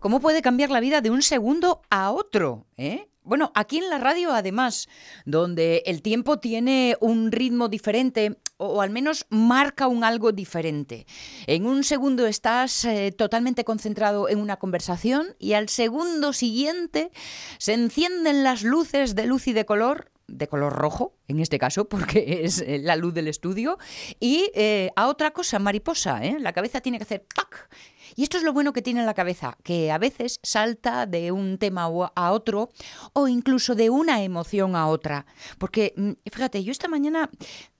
cómo puede cambiar la vida de un segundo a otro, ¿eh? Bueno, aquí en la radio además, donde el tiempo tiene un ritmo diferente o al menos marca un algo diferente. En un segundo estás eh, totalmente concentrado en una conversación y al segundo siguiente se encienden las luces de luz y de color de color rojo, en este caso, porque es eh, la luz del estudio, y eh, a otra cosa, mariposa, ¿eh? la cabeza tiene que hacer ¡pac! Y esto es lo bueno que tiene la cabeza, que a veces salta de un tema a otro o incluso de una emoción a otra. Porque, mm, fíjate, yo esta mañana,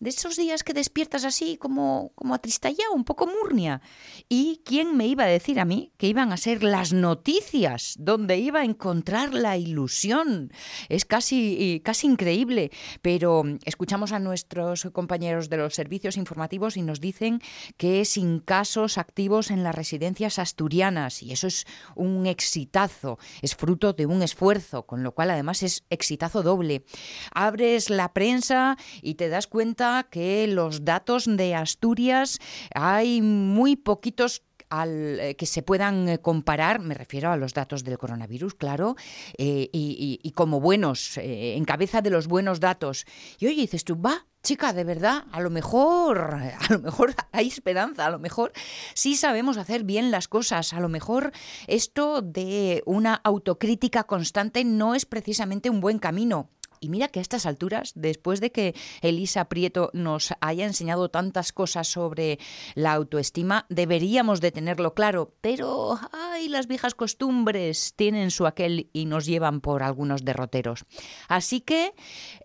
de esos días que despiertas así como, como atristallado, un poco murnia, ¿y quién me iba a decir a mí que iban a ser las noticias donde iba a encontrar la ilusión? Es casi, casi increíble, pero escuchamos a nuestros compañeros de los servicios informativos y nos dicen que sin casos activos en la residencia asturianas y eso es un exitazo, es fruto de un esfuerzo, con lo cual además es exitazo doble. Abres la prensa y te das cuenta que los datos de Asturias hay muy poquitos al, eh, que se puedan eh, comparar, me refiero a los datos del coronavirus, claro, eh, y, como buenos, en cabeza de los buenos datos. Y oye, dices tú, va, chica, de verdad, a lo mejor, a lo mejor hay esperanza, a lo mejor sí sabemos hacer bien las cosas, a lo mejor esto de una autocrítica constante no es precisamente un buen camino. Y mira que a estas alturas, después de que Elisa Prieto nos haya enseñado tantas cosas sobre la autoestima, deberíamos de tenerlo claro, pero ay, las viejas costumbres tienen su aquel y nos llevan por algunos derroteros. Así que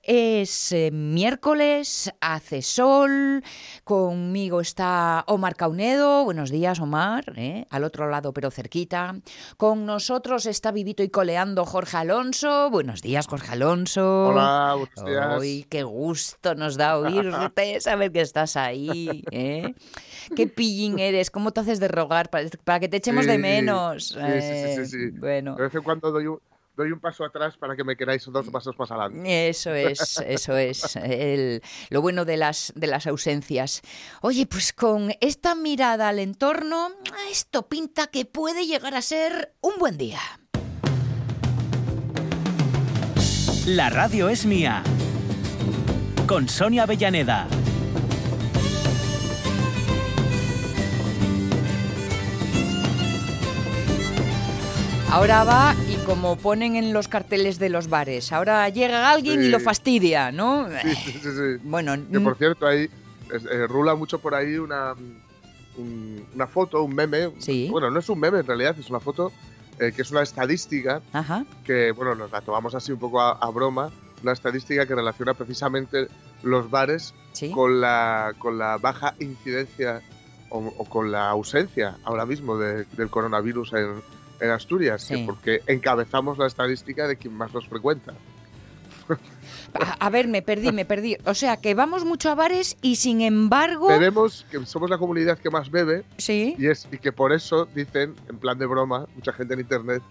es eh, miércoles, hace sol, conmigo está Omar Caunedo, buenos días Omar, ¿eh? al otro lado pero cerquita. Con nosotros está vivito y coleando Jorge Alonso, buenos días Jorge Alonso. Hola, buenos días. Uy, qué gusto nos da oírte, saber que estás ahí. ¿eh? Qué pillín eres, cómo te haces de rogar para, que te echemos de menos. Sí, sí, sí, sí, eh, Bueno. De vez en cuando doy un, doy un paso atrás para que me queráis dos pasos más adelante. Eso es, eso es el, lo bueno de las, de las ausencias. Oye, pues con esta mirada al entorno, esto pinta que puede llegar a ser un buen día. La radio es mía. Con Sonia Avellaneda. Ahora va y como ponen en los carteles de los bares, ahora llega alguien y lo fastidia, ¿no? Sí, sí, sí. Bueno, que por cierto, ahí eh, rula mucho por ahí una, una foto, un meme. Sí. Bueno, no es un meme en realidad, es una foto eh, que es una estadística que, bueno, nos la tomamos así un poco a, broma, una estadística que relaciona precisamente los bares con, la, con la baja incidencia o, con la ausencia ahora mismo del coronavirus en, en Asturias, porque encabezamos la estadística de quien más los frecuenta. A, ver, me perdí, me perdí. O sea, que vamos mucho a bares y sin embargo... Tenemos que somos la comunidad que más bebe. Sí. Y, es, y que por eso dicen, en plan de broma, mucha gente en internet,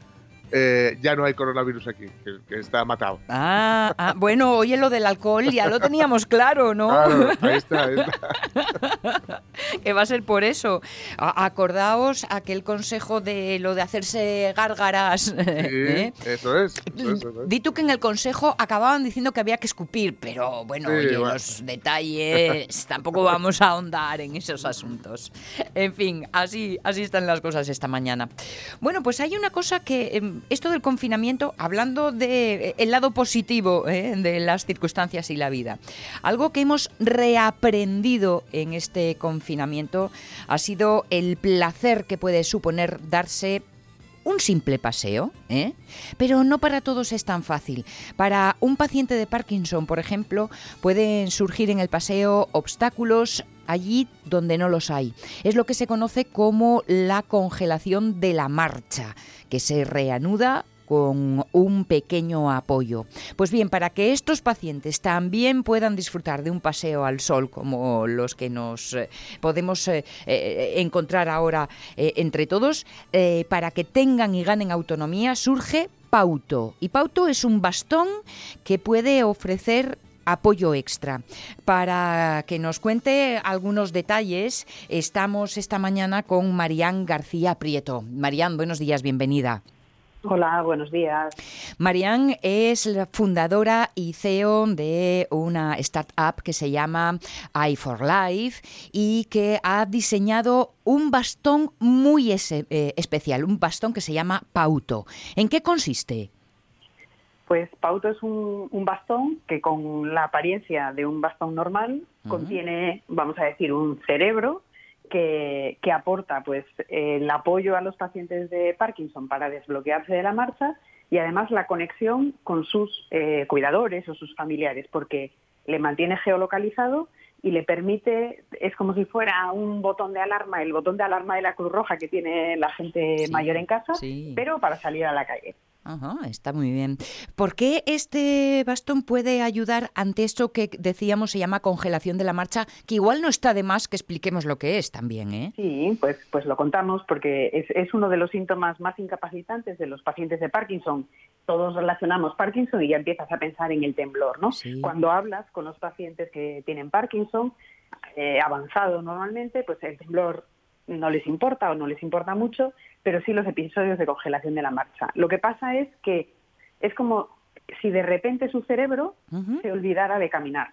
eh, ya no hay coronavirus aquí, que, está matado. Ah, ah, bueno, oye, lo del alcohol ya lo teníamos claro, ¿no? Claro, ahí está, ahí está. que va a ser por eso. acordaos aquel consejo de lo de hacerse gárgaras. Sí, ¿eh? eso, es, Di tú que en el consejo acababan diciendo que había que escupir, pero bueno, oye, los detalles, tampoco vamos a ahondar en esos asuntos. En fin, así, así están las cosas esta mañana. Bueno, pues hay una cosa que em, esto del confinamiento, hablando del de eh, lado positivo eh, de las circunstancias y la vida, algo que hemos reaprendido en este confinamiento ha sido el placer que puede suponer darse un simple paseo, ¿eh? pero no para todos es tan fácil. Para un paciente de Parkinson, por ejemplo, pueden surgir en el paseo obstáculos allí donde no los hay. Es lo que se conoce como la congelación de la marcha, que se reanuda con un pequeño apoyo. Pues bien, para que estos pacientes también puedan disfrutar de un paseo al sol como los que nos eh, podemos eh, eh, encontrar ahora entre todos, para que tengan y ganen autonomía, surge Pauto. Y Pauto es un bastón que puede ofrecer apoyo extra. Para que nos cuente algunos detalles, estamos esta mañana con Marían García Prieto. Marían, buenos días, bienvenida. Hola, buenos días. Marian es la fundadora y CEO de una startup que se llama i4Life y que ha diseñado un bastón muy eh, especial, un bastón que se llama Pauto. ¿En qué consiste? Pues Pauto es un, bastón que con la apariencia de un bastón normal contiene, vamos a decir, un cerebro que, aporta pues el apoyo a los pacientes de Parkinson para desbloquearse de la marcha y además la conexión con sus eh, cuidadores o sus familiares, porque le mantiene geolocalizado y le permite, es como si fuera un botón de alarma, el botón de alarma de la Cruz Roja que tiene la gente mayor en casa, pero para salir a la calle. Ajá, está muy bien. ¿Por qué este bastón puede ayudar ante eso que decíamos se llama congelación de la marcha, que igual no está de más que expliquemos lo que es también, ¿eh? Sí, pues, pues lo contamos porque es, es uno de los síntomas más incapacitantes de los pacientes de Parkinson. Todos relacionamos Parkinson y ya empiezas a pensar en el temblor, ¿no? Cuando hablas con los pacientes que tienen Parkinson, eh, avanzado normalmente, pues el temblor no les importa o no les importa mucho, pero sí los episodios de congelación de la marcha. Lo que pasa es que es como si de repente su cerebro se olvidara de caminar.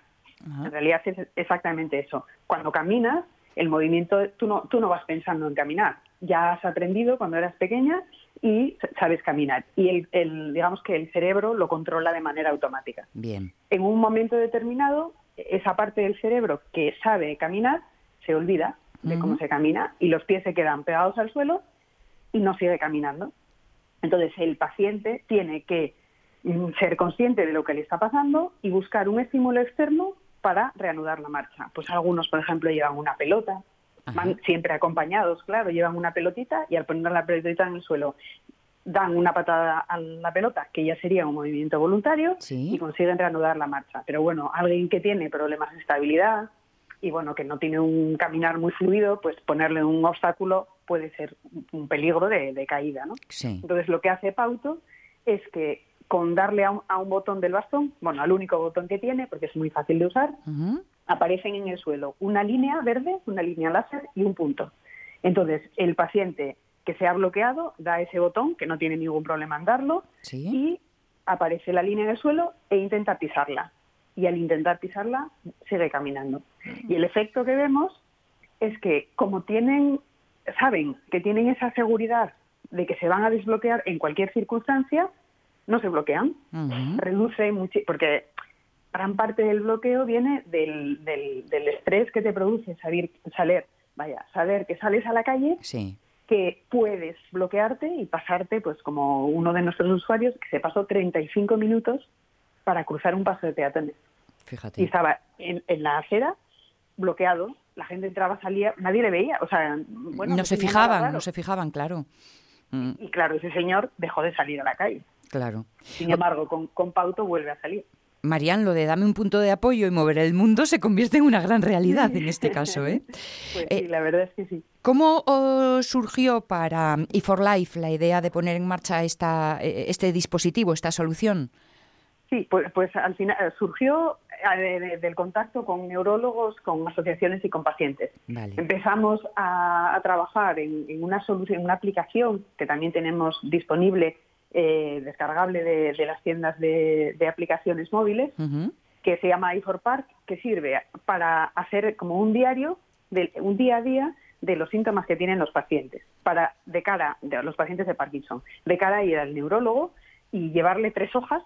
En realidad es exactamente eso. Cuando caminas, el movimiento, tú no, tú no vas pensando en caminar. Ya has aprendido cuando eras pequeña y sabes caminar. Y el, el, digamos que el cerebro lo controla de manera automática. Bien. En un momento determinado, esa parte del cerebro que sabe caminar se olvida de cómo se camina y los pies se quedan pegados al suelo y no sigue caminando. Entonces el paciente tiene que mm, ser consciente de lo que le está pasando y buscar un estímulo externo para reanudar la marcha. Pues algunos, por ejemplo, llevan una pelota, van siempre acompañados, claro, llevan una pelotita y al poner la pelotita en el suelo dan una patada a la pelota, que ya sería un movimiento voluntario, y consiguen reanudar la marcha. Pero bueno, alguien que tiene problemas de estabilidad, y bueno, que no tiene un caminar muy fluido, pues ponerle un obstáculo puede ser un peligro de, caída, ¿no? Entonces lo que hace Pauto es que con darle a un, botón del bastón, bueno, al único botón que tiene, porque es muy fácil de usar, aparecen en el suelo una línea verde, una línea láser y un punto. Entonces el paciente que se ha bloqueado da ese botón, que no tiene ningún problema en darlo, y aparece la línea en el suelo e intenta pisarla y al intentar pisarla sigue caminando. Y el efecto que vemos es que como tienen, saben que tienen esa seguridad de que se van a desbloquear en cualquier circunstancia, no se bloquean. Reduce mucho, porque gran parte del bloqueo viene del, del, estrés que te produce salir, salir, vaya, saber que sales a la calle, que puedes bloquearte y pasarte, pues como uno de nuestros usuarios que se pasó 35 minutos para cruzar un paso de peatones. Fíjate. Y estaba en, la acera, bloqueado, la gente entraba, salía, nadie le veía, o sea, bueno, no se fijaban, no se fijaban, claro. Mm. Y, claro, ese señor dejó de salir a la calle. Claro. Sin embargo, con, con Pauto vuelve a salir. Marian, lo de dame un punto de apoyo y mover el mundo se convierte en una gran realidad en este caso. ¿eh? pues sí, la verdad es que sí. ¿Cómo surgió para e for Life la idea de poner en marcha esta, eh, este dispositivo, esta solución? Sí, pues, pues al final eh, surgió eh, del contacto con neurólogos, con asociaciones y con pacientes. Empezamos a, trabajar en, una solución, una aplicación que también tenemos disponible, eh, descargable de, las tiendas de, aplicaciones móviles, que se llama i4Park, que sirve para hacer como un diario, de, un día a día de los síntomas que tienen los pacientes, para de cara de los pacientes de Parkinson, de cara a ir al neurólogo y llevarle tres hojas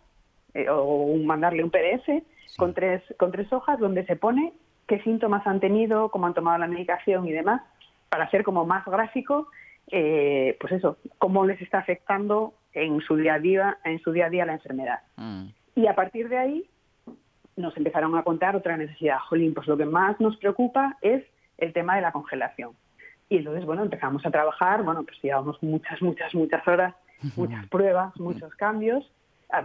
eh, o mandarle un PDF con, tres, con tres hojas donde se pone qué síntomas han tenido, cómo han tomado la medicación y demás, para hacer como más gráfico, eh, pues eso, cómo les está afectando en su día a día, en su día a día la enfermedad. Mm. Y a partir de ahí nos empezaron a contar otra necesidad. Jolín, pues lo que más nos preocupa es el tema de la congelación. Y entonces, bueno, empezamos a trabajar, bueno, pues llevamos muchas, muchas, muchas horas, muchas pruebas, muchos cambios,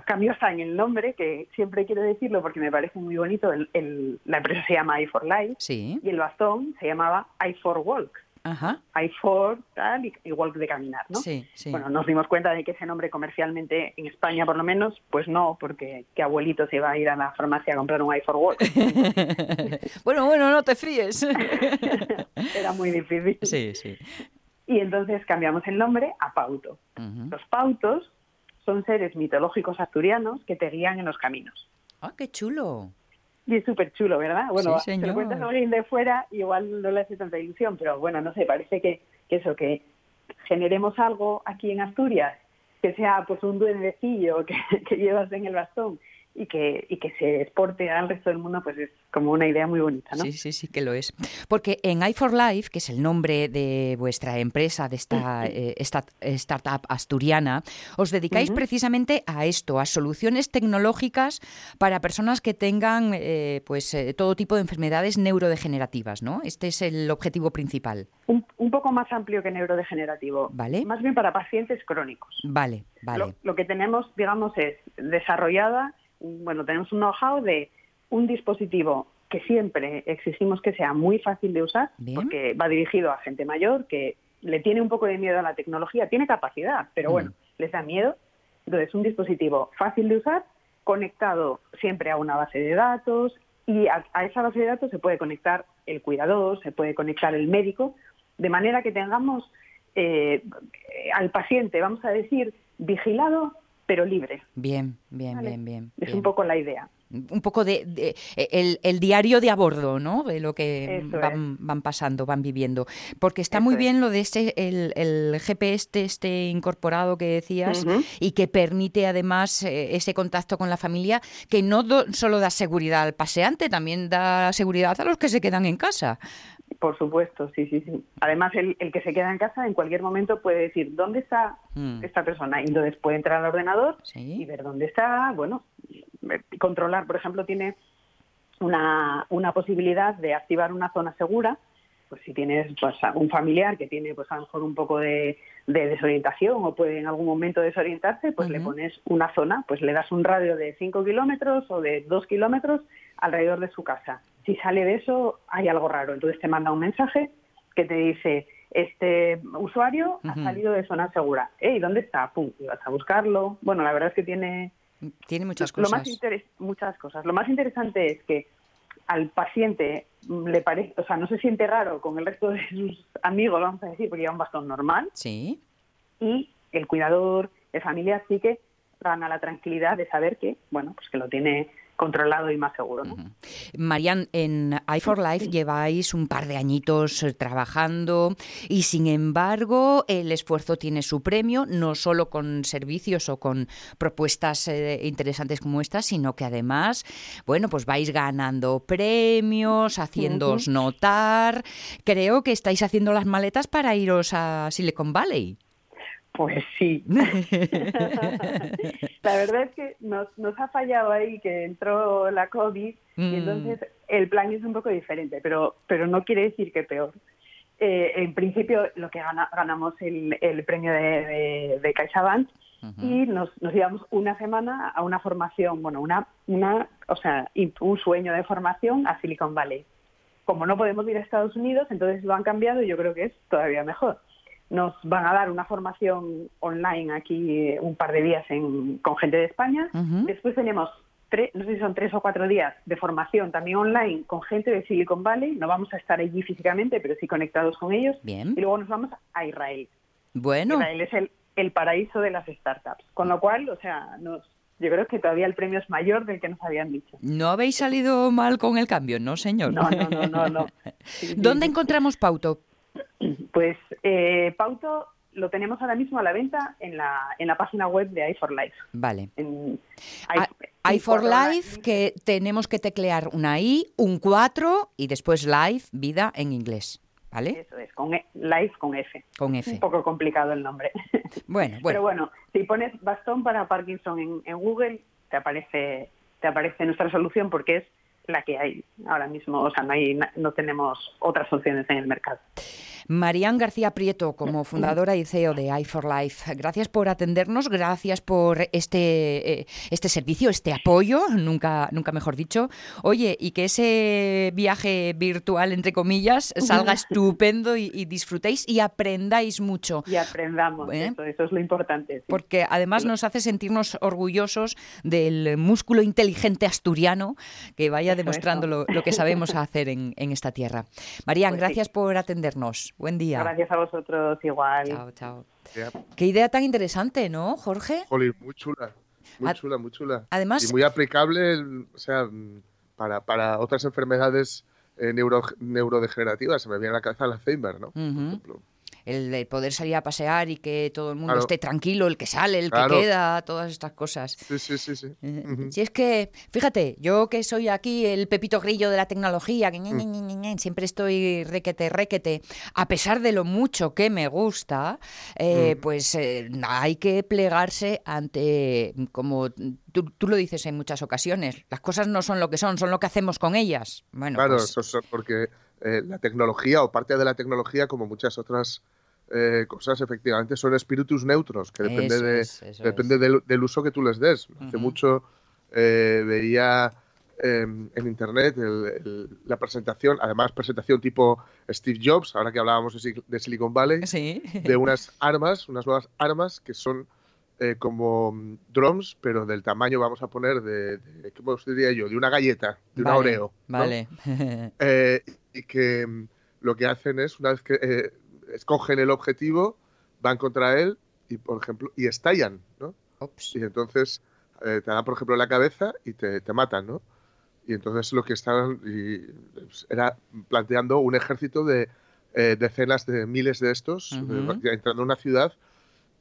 cambio hasta en el nombre, que siempre quiero decirlo porque me parece muy bonito. El, la empresa se llama i4Life y el bastón se llamaba i4Walk. i4, tal, igual que de caminar, ¿no? Sí, sí. Bueno, nos dimos cuenta de que ese nombre comercialmente, en España por lo menos, pues no, porque qué abuelito se iba a ir a la farmacia a comprar un i4 Walk. bueno, bueno, no te fríes. Era muy difícil. Sí, sí. Y entonces cambiamos el nombre a Pauto. Los pautos son seres mitológicos asturianos que te guían en los caminos. ¡Ah, qué chulo! Y es súper chulo, ¿verdad? Bueno, sí, te lo cuentas a alguien de fuera, igual no le hace tanta ilusión, pero bueno, no sé, parece que, que eso, que generemos algo aquí en Asturias, que sea pues un duendecillo que, que llevas en el bastón y que, y que se exporte al resto del mundo, pues es como una idea muy bonita, ¿no? Sí, sí, sí que lo es. Porque en i4Life, que es el nombre de vuestra empresa, de esta, eh, esta startup asturiana, os dedicáis precisamente a esto, a soluciones tecnológicas para personas que tengan eh, pues eh, todo tipo de enfermedades neurodegenerativas, ¿no? Este es el objetivo principal. Un, un poco más amplio que neurodegenerativo. Vale. Más bien para pacientes crónicos. Vale, vale. Lo, lo que tenemos, digamos, es desarrollada bueno, tenemos un know-how de un dispositivo que siempre exigimos que sea muy fácil de usar, porque va dirigido a gente mayor que le tiene un poco de miedo a la tecnología, tiene capacidad, pero bueno, mm. les da miedo. Entonces, un dispositivo fácil de usar, conectado siempre a una base de datos, y a, esa base de datos se puede conectar el cuidador, se puede conectar el médico, de manera que tengamos eh, al paciente, vamos a decir, vigilado pero libre. Bien, bien, bien, bien. Es un poco la idea. Un poco de, el, diario de a bordo, ¿no? De lo que van, pasando, van viviendo. Porque está muy bien lo de ese, el, GPS este incorporado que decías y que permite además eh, ese contacto con la familia, que no solo da seguridad al paseante, también da seguridad a los que se quedan en casa. Por supuesto, sí, sí, sí. Además, el, que se queda en casa en cualquier momento puede decir dónde está mm. esta persona y entonces puede entrar al ordenador y ver dónde está, bueno, controlar, por ejemplo, tiene una, una posibilidad de activar una zona segura, pues si tienes pues, un familiar que tiene pues a lo mejor un poco de, desorientación o puede en algún momento desorientarse, pues le pones una zona, pues le das un radio de 5 kilómetros o de 2 kilómetros alrededor de su casa si sale de eso hay algo raro. Entonces te manda un mensaje que te dice, este usuario ha salido de zona segura. ¿Y ¿dónde está? Pum, y vas a buscarlo. Bueno, la verdad es que tiene... Tiene muchas cosas. Lo más muchas cosas. Lo más interesante es que al paciente le parece, o sea, no se siente raro con el resto de sus amigos, vamos a decir, porque lleva un bastón normal. Sí. Y el cuidador de familia sí que gana la tranquilidad de saber que, bueno, pues que lo tiene controlado y más seguro. ¿no? Marian, en i4Life lleváis un par de añitos eh, trabajando y sin embargo el esfuerzo tiene su premio, no solo con servicios o con propuestas eh, interesantes como esta, sino que además, bueno, pues vais ganando premios, haciéndoos notar. Creo que estáis haciendo las maletas para iros a Silicon Valley. Pues sí. la verdad es que nos, nos ha fallado ahí que entró la COVID y mm. entonces el plan es un poco diferente, pero, pero no quiere decir que peor. Eh, en principio lo que ganamos el, el premio de, de, CaixaBank y nos, nos íbamos una semana a una formación, bueno, una, una, o sea, un sueño de formación a Silicon Valley. Como no podemos ir a Estados Unidos, entonces lo han cambiado y yo creo que es todavía mejor nos van a dar una formación online aquí un par de días con gente de España. Después tenemos, tres, no sé si son tres o cuatro días de formación también online con gente de Silicon Valley. No vamos a estar allí físicamente, pero sí conectados con ellos. Bien. Y luego nos vamos a Israel. Bueno. Israel es el, el paraíso de las startups. Con lo cual, o sea, nos, yo creo que todavía el premio es mayor del que nos habían dicho. No habéis salido mal con el cambio, ¿no, señor? No, no, no, no. ¿Dónde encontramos Pauto? Pues eh, Pauto lo tenemos ahora mismo a la venta en la, en la página web de i4Life. Vale. i4Life, que tenemos que teclear una I, un 4 y después Life, vida en inglés. ¿Vale? Eso es, con e, Life con F. Con F. Un poco complicado el nombre. Bueno, bueno. Pero bueno, si pones bastón para Parkinson en, en Google, te aparece, te aparece nuestra solución porque es la que hay ahora mismo, o sea, no, hay, no tenemos otras opciones en el mercado. Marían García Prieto, como fundadora y CEO de i for Life, gracias por atendernos, gracias por este, eh, este servicio, este apoyo, nunca, nunca mejor dicho. Oye, y que ese viaje virtual, entre comillas, salga estupendo y, disfrutéis y aprendáis mucho. Y aprendamos, ¿Eh? eso, es lo importante. Porque además nos hace sentirnos orgullosos del músculo inteligente asturiano que vaya demostrando lo, que sabemos hacer en, esta tierra. Marían, pues gracias por atendernos. Buen día. Gracias a vosotros, igual. Chao, chao. Qué idea tan interesante, ¿no, Jorge? muy chula. Muy chula, muy chula. Además, y muy aplicable, o sea, para, para otras enfermedades eh, neuro, neurodegenerativas. Se me viene a la cabeza el Alzheimer, ¿no? Por ejemplo el, poder salir a pasear y que todo el mundo esté tranquilo, el que sale, el que queda, todas estas cosas. Sí, sí, sí. sí. Eh, si es que, fíjate, yo que soy aquí el pepito grillo de la tecnología, que mm. siempre estoy requete, requete, a pesar de lo mucho que me gusta, eh, mm. pues eh, hay que plegarse ante, como tú, lo dices en muchas ocasiones, las cosas no son lo que son, son lo que hacemos con ellas. Bueno, claro, pues eso, porque la tecnología o parte de la tecnología, como muchas otras eh, cosas efectivamente son espíritus neutros, que depende, de, depende del, uso que tú les des. Hace mucho eh, veía em, en internet la presentación, además presentación tipo Steve Jobs, ahora que hablábamos de, Silicon Valley, de unas armas, unas nuevas armas que son eh, como mm, drones, pero del tamaño, vamos a poner, de, de ¿cómo diría yo? De una galleta, de una Oreo. Vale. y que mm, lo que hacen es, una vez que escogen el objetivo, van contra él y, por ejemplo, y estallan, ¿no? Y entonces eh, te dan, por ejemplo, la cabeza y te, matan, ¿no? Y entonces lo que estaban y, pues, era planteando un ejército de eh, decenas de miles de estos entrando en una ciudad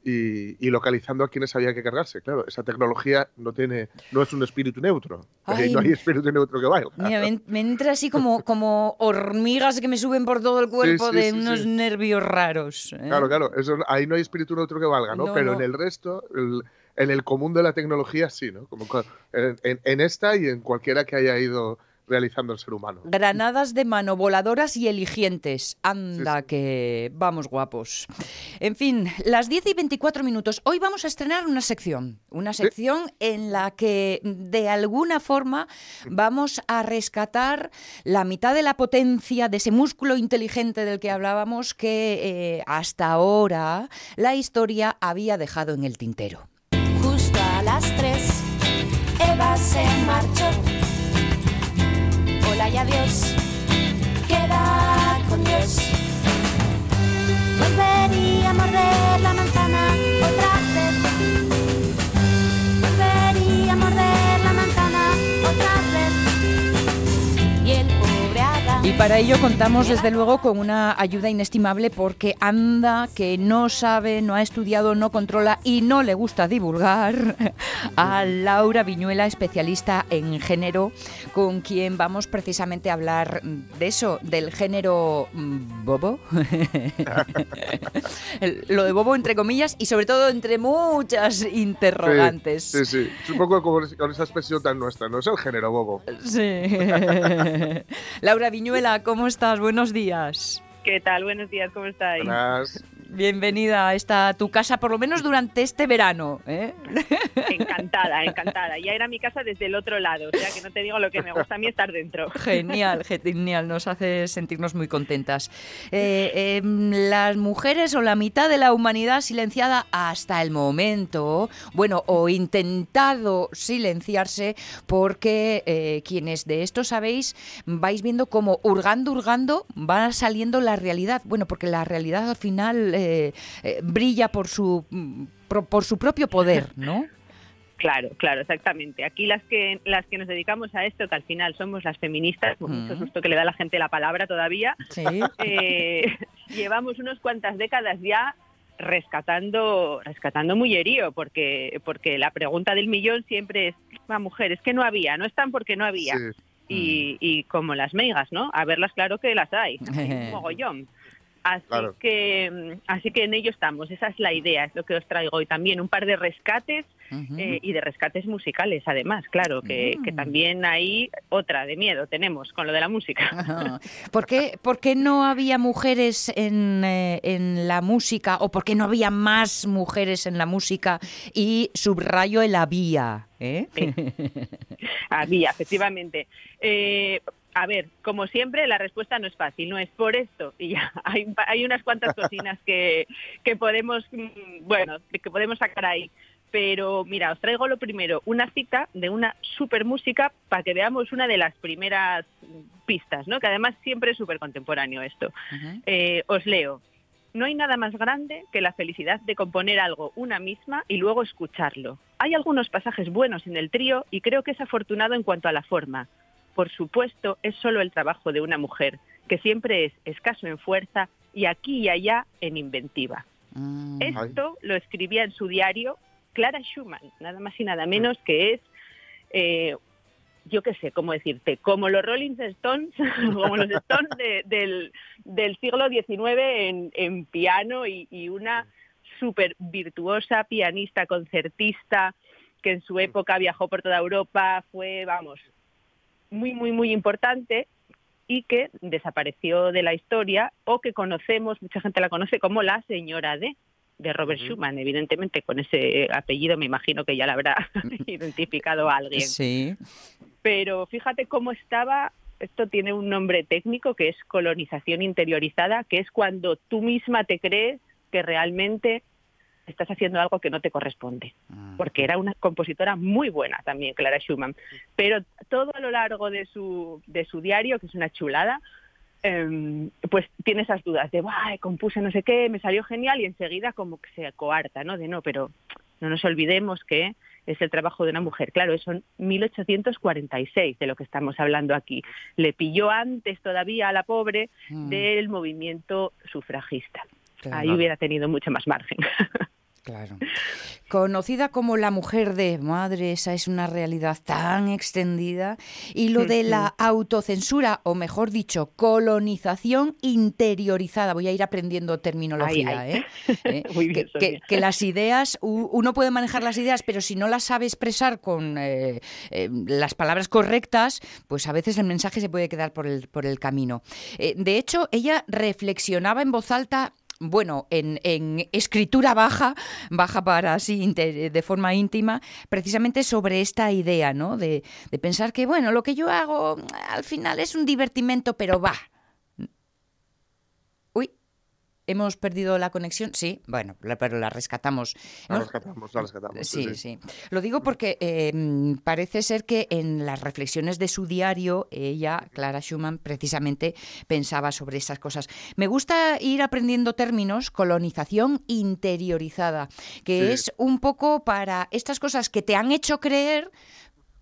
y, localizando a quienes había que cargarse. Claro, esa tecnología no tiene, no es un espíritu neutro. no hay espíritu neutro que vaya. Mira, me, entra así como, como hormigas que me suben por todo el cuerpo de unos nervios raros. ¿eh? Claro, claro, eso, ahí no hay espíritu neutro que valga, ¿no? Pero en el resto, en el común de la tecnología sí, ¿no? Como en, en esta y en cualquiera que haya ido realizando el ser humano. Granadas de mano voladoras y eligientes. Anda, que vamos guapos. En fin, las 10 y 24 minutos. Hoy vamos a estrenar una sección. Una sección en la que de alguna forma vamos a rescatar la mitad de la potencia de ese músculo inteligente del que hablábamos que eh, hasta ahora la historia había dejado en el tintero. Justo a las 3, Eva se marchó y adiós. Queda con Dios. Volvería a morder la manzana para ello contamos desde luego con una ayuda inestimable porque anda que no sabe, no ha estudiado, no controla y no le gusta divulgar a Laura Viñuela, especialista en género, con quien vamos precisamente a hablar de eso, del género bobo. Lo de bobo entre comillas y sobre todo entre muchas interrogantes. Sí, sí, Es un poco como con esa expresión tan nuestra, ¿no? Es el género bobo. Sí. Laura Viñuela, ¿cómo estás? Buenos días. ¿Qué tal? Buenos días, ¿cómo estáis? Buenas. Bienvenida a esta tu casa, por lo menos durante este verano. ¿eh? Encantada, encantada. Ya era mi casa desde el otro lado, o sea que no te digo lo que me gusta a mí estar dentro. Genial, genial, nos hace sentirnos muy contentas. Eh, em, las mujeres o la mitad de la humanidad silenciada hasta el momento, bueno, o intentado silenciarse, porque eh, quienes de esto sabéis, vais viendo como hurgando, hurgando, va saliendo la realidad. Bueno, porque la realidad al final eh, eh, brilla por su, por, su propio poder, ¿no? Claro, claro, exactamente. Aquí las que las que nos dedicamos a esto, que al final somos las feministas, por mucho susto que le da a la gente la palabra todavía, eh, llevamos unas cuantas décadas ya rescatando rescatando mullerío, porque porque la pregunta del millón siempre es, a mujeres que no había, no están porque no había. Y, y, como las meigas, ¿no? A verlas claro que las hay, un mogollón. Así que así que en ello estamos, esa es la idea, es lo que os traigo y también un par de rescates eh, y de rescates musicales además, claro, que, que, mm. también hay otra de miedo tenemos con lo de la música. ¿Por qué, ¿Por qué no había mujeres en, eh, en, la música o por qué no había más mujeres en la música y subrayo el había? ¿eh? había, efectivamente. A ver, como siempre, la respuesta no es fácil, no es por esto y ya. Hay, hay unas cuantas cocinas que, que podemos, mm, bueno, que podemos sacar ahí. Pero mira, os traigo lo primero, una cita de una super música para que veamos una de las primeras pistas, ¿no? Que además siempre es súper contemporáneo esto. Eh, os leo. No hay nada más grande que la felicidad de componer algo una misma y luego escucharlo. Hay algunos pasajes buenos en el trío y creo que es afortunado en cuanto a la forma por supuesto, es solo el trabajo de una mujer, que siempre es escaso en fuerza y aquí y allá en inventiva. Mm. Esto lo escribía en su diario Clara Schumann, nada más y nada menos que es, eh, yo qué sé, cómo decirte, como los Rolling Stones, como los Stones del, siglo XIX en, piano y, y una súper virtuosa pianista, concertista, que en su época viajó por toda Europa, fue, vamos, muy, muy, muy importante y que desapareció de la historia o que conocemos, mucha gente la conoce como la señora D de Robert Schumann, evidentemente con ese apellido me imagino que ya la habrá identificado a alguien. Sí. Pero fíjate cómo estaba, esto tiene un nombre técnico que es colonización interiorizada, que es cuando tú misma te crees que realmente estás haciendo algo que no te corresponde, ah. porque era una compositora muy buena también, Clara Schumann, pero todo a lo largo de su, de su diario, que es una chulada, em, pues tiene esas dudas de, compuse no sé qué, me salió genial y enseguida como que se coarta, ¿no? De no, pero no nos olvidemos que es el trabajo de una mujer. Claro, son 1846 de lo que estamos hablando aquí. Le pilló antes todavía a la pobre mm. del movimiento sufragista. Ahí hubiera tenido mucho más margen. Claro. Conocida como la mujer de madre, esa es una realidad tan extendida. Y lo de la autocensura, o mejor dicho, colonización interiorizada. Voy a ir aprendiendo terminología. ¿eh? ¿Eh? que, las ideas, uno puede manejar las ideas, pero si no las sabe expresar con eh, las palabras correctas, pues a veces el mensaje se puede quedar por el, por el camino. de hecho, ella reflexionaba en voz alta bueno, en, escritura baja, baja para así de forma íntima, precisamente sobre esta idea, ¿no? De, de pensar que, bueno, lo que yo hago al final es un divertimento, pero va, ¿Hemos perdido la conexión? Sí, bueno, pero la rescatamos. La rescatamos, la rescatamos. Sí, sí. Lo digo porque em, parece ser que en las reflexiones de su diario, ella, Clara Schumann, precisamente pensaba sobre esas cosas. Me gusta ir aprendiendo términos, colonización interiorizada, que es un poco para estas cosas que te han hecho creer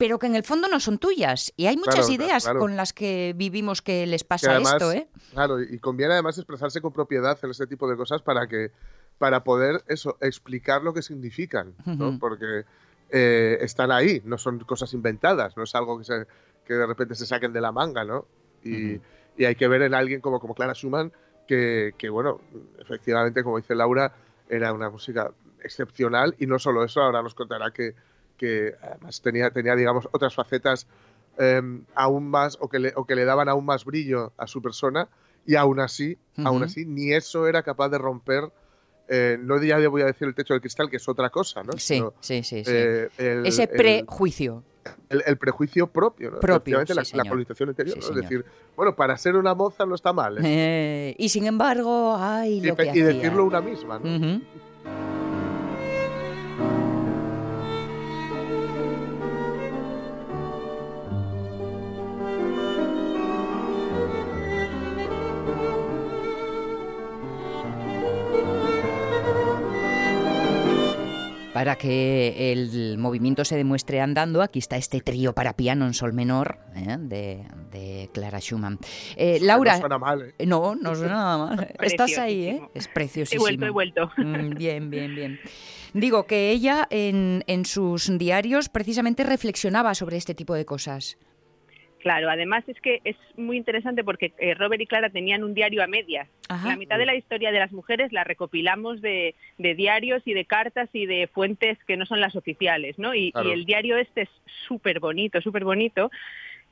pero que en el fondo no son tuyas. Y hay muchas ideas con las que vivimos que les pasa esto, ¿eh? Claro, y conviene además expresarse con propiedad en ese tipo de cosas para que para poder eso explicar lo que significan, ¿no? Porque eh, están ahí, no son cosas inventadas, no es algo que, se, que de repente se saquen de la manga, ¿no? Y, y hay que ver en alguien como, como Clara Schumann que, que, bueno, efectivamente, como dice Laura, era una música excepcional y no solo eso, ahora nos contará que que además tenía, tenía digamos, otras facetas em, aún más, o que, le, o que le daban aún más brillo a su persona, y aún así, aún así, ni eso era capaz de romper eh, no ya voy a decir el techo del cristal, que es otra cosa, ¿no? Sí, sí, sí. Eh, Ese prejuicio. El, prejuicio propio, ¿no? Propio, la, la, colonización interior, Es decir, bueno, para ser una moza no está mal. ¿eh? y sin embargo, ay, lo y, que y decirlo una misma, ¿no? Para que el movimiento se demuestre andando, aquí está este trío para piano en sol menor ¿eh? de, Clara Schumann. Eh, Laura. No suena mal, ¿eh? No, no suena nada mal. Estás ahí, ¿eh? Es preciosísimo. He vuelto, he vuelto. Mm, bien, bien, bien. Digo que ella en, en sus diarios precisamente reflexionaba sobre este tipo de cosas. Claro, además es que es muy interesante porque eh, Robert y Clara tenían un diario a medias. La mitad de la historia de las mujeres la recopilamos de, diarios y de cartas y de fuentes que no son las oficiales, ¿no? Y, el diario este es súper bonito, súper bonito.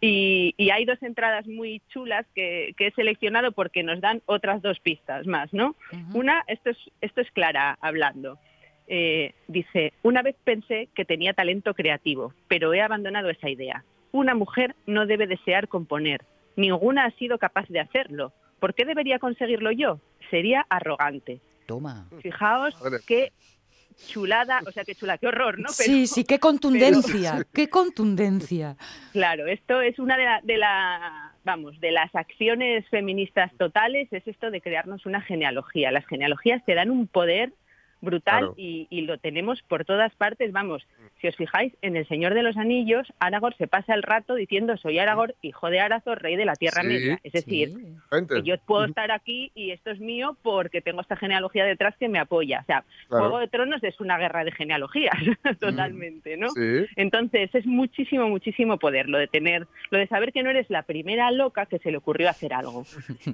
Y, hay dos entradas muy chulas que, he seleccionado porque nos dan otras dos pistas más, ¿no? Una, esto es, esto es Clara hablando. Eh, dice, una vez pensé que tenía talento creativo, pero he abandonado esa idea una mujer no debe desear componer. Ninguna ha sido capaz de hacerlo. ¿Por qué debería conseguirlo yo? Sería arrogante. Toma. Fijaos qué chulada, o sea, qué chula, qué horror, ¿no? sí, sí, qué contundencia, qué contundencia. Claro, esto es una de, las, de la, vamos, de las acciones feministas totales, es esto de crearnos una genealogía. Las genealogías te dan un poder brutal y, lo tenemos por todas partes. Vamos, si os fijáis, en El Señor de los Anillos, Aragorn se pasa el rato diciendo soy Aragorn, hijo de Arathor, rey de la Tierra Media. Es decir, yo puedo estar aquí y esto es mío porque tengo esta genealogía detrás que me apoya. O sea, Juego de Tronos es una guerra de genealogías, totalmente, ¿no? Entonces, es muchísimo, muchísimo poder lo de tener, lo de saber que no eres la primera loca que se le ocurrió hacer algo.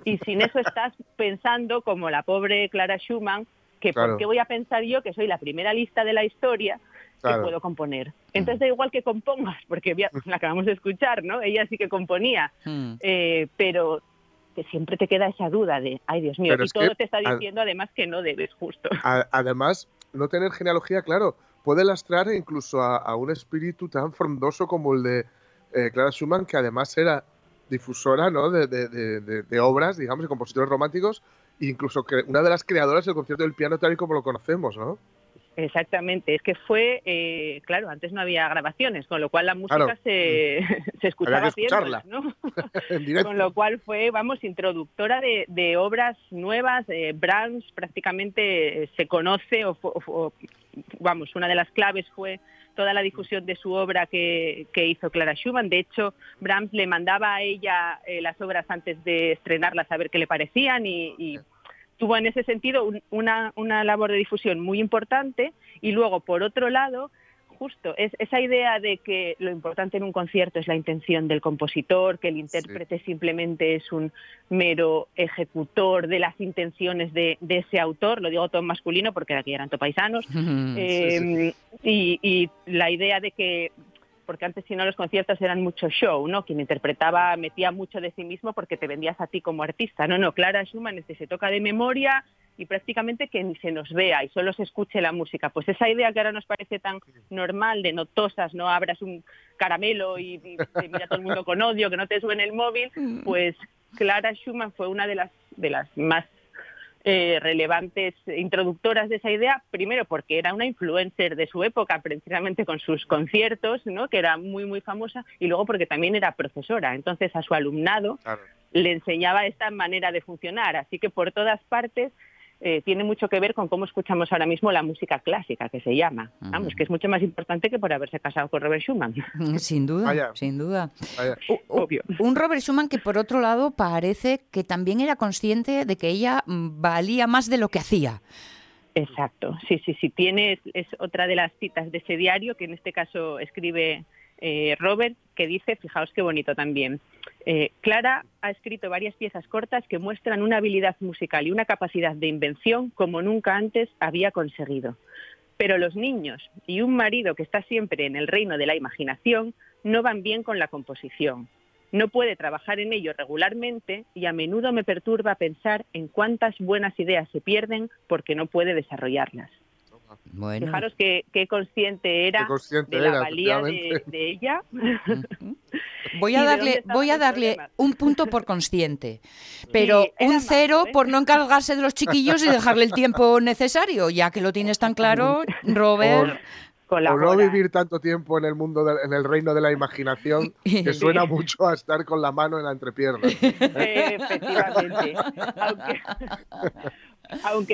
Y sin eso estás pensando como la pobre Clara Schumann, que por qué voy a pensar yo que soy la primera lista de la historia que puedo componer. Entonces da igual que compongas, porque la acabamos de escuchar, ¿no? Ella sí que componía, hmm. eh, pero que siempre te queda esa duda de, ay Dios mío, y todo te está diciendo además que no debes justo. además, no tener genealogía, claro, puede lastrar incluso a, un espíritu tan frondoso como el de eh, Clara Schumann, que además era difusora ¿no? de, de obras, digamos, de compositores románticos, incluso que una de las creadoras del concierto del piano tal y como lo conocemos, ¿no? Exactamente, es que fue, eh, claro, antes no había grabaciones, con lo cual la música se, se, escuchaba bien, ¿no? con lo cual fue, vamos, introductora de, obras nuevas. Eh, Brahms prácticamente eh, se conoce, o, vamos, una de las claves fue toda la difusión de su obra que, hizo Clara Schumann. De hecho, Brahms le mandaba a ella eh, las obras antes de estrenarlas a ver qué le parecían y, tuvo en ese sentido una, una labor de difusión muy importante. Y luego, por otro lado, justo, es esa idea de que lo importante en un concierto es la intención del compositor, que el intérprete simplemente es un mero ejecutor de las intenciones de, ese autor, lo digo todo en masculino porque aquí eran topaisanos, eh, y, y la idea de que porque antes si no los conciertos eran mucho show, ¿no? Quien interpretaba metía mucho de sí mismo porque te vendías a ti como artista. No, no, Clara Schumann este se toca de memoria y prácticamente que ni se nos vea y solo se escuche la música. Pues esa idea que ahora nos parece tan normal de no tosas, no abras un caramelo y, te mira todo el mundo con odio, que no te suene el móvil, mm. pues Clara Schumann fue una de las, de las más eh, relevantes introductoras de esa idea, primero porque era una influencer de su época, precisamente con sus conciertos, ¿no? que era muy, muy famosa, y luego porque también era profesora. Entonces a su alumnado le enseñaba esta manera de funcionar. Así que por todas partes eh, tiene mucho que ver con cómo escuchamos ahora mismo la música clásica, que se llama. Vamos, que es mucho más importante que por haberse casado con Robert Schumann. Sin duda, sin duda. Obvio. Un Robert Schumann que, por otro lado, parece que también era consciente de que ella mm, valía más de lo que hacía. Exacto, sí, sí, sí. Tiene, es otra de las citas de ese diario, que en este caso escribe eh, Robert, que dice, fijaos qué bonito también, eh, Clara ha escrito varias piezas cortas que muestran una habilidad musical y una capacidad de invención como nunca antes había conseguido. Pero los niños y un marido que está siempre en el reino de la imaginación no van bien con la composición. No puede trabajar en ello regularmente y a menudo me perturba pensar en cuántas buenas ideas se pierden porque no puede desarrollarlas. Fijaros qué, consciente era de la valía de, ella. Voy a darle, voy a darle un punto por consciente, pero un cero ¿eh? por no encargarse de los chiquillos y dejarle el tiempo necesario, ya que lo tienes tan claro, Robert. Por, no vivir tanto tiempo en el mundo, en el reino de la imaginación, que suena mucho a estar con la mano en la entrepierna. Efectivamente. Aunque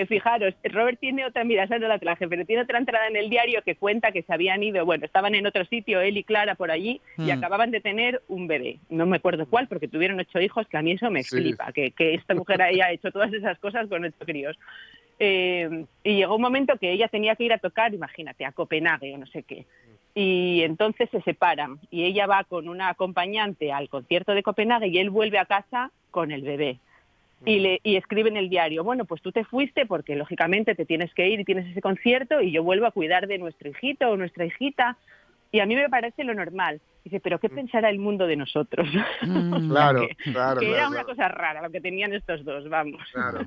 fijaros, Robert tiene otra, mira, esa no la traje, pero tiene otra entrada en el diario que cuenta que se habían ido, bueno, estaban en otro sitio, él y Clara por allí, y hmm. acababan de tener un bebé. No me acuerdo cuál, porque tuvieron ocho hijos, que a mí eso me flipa, que, esta mujer haya hecho todas esas cosas con ocho críos. Eh, y llegó un momento que ella tenía que ir a tocar, imagínate, a Copenhague o no sé qué. Y entonces se separan y ella va con una acompañante al concierto de Copenhague y él vuelve a casa con el bebé. Y, le, y escribe en el diario, bueno, pues tú te fuiste porque lógicamente te tienes que ir y tienes ese concierto y yo vuelvo a cuidar de nuestro hijito o nuestra hijita. Y a mí me parece lo normal. Dice, pero ¿qué mm. pensará el mundo de nosotros? Mm. claro, claro. Que era una cosa rara lo que tenían estos dos, vamos. Claro.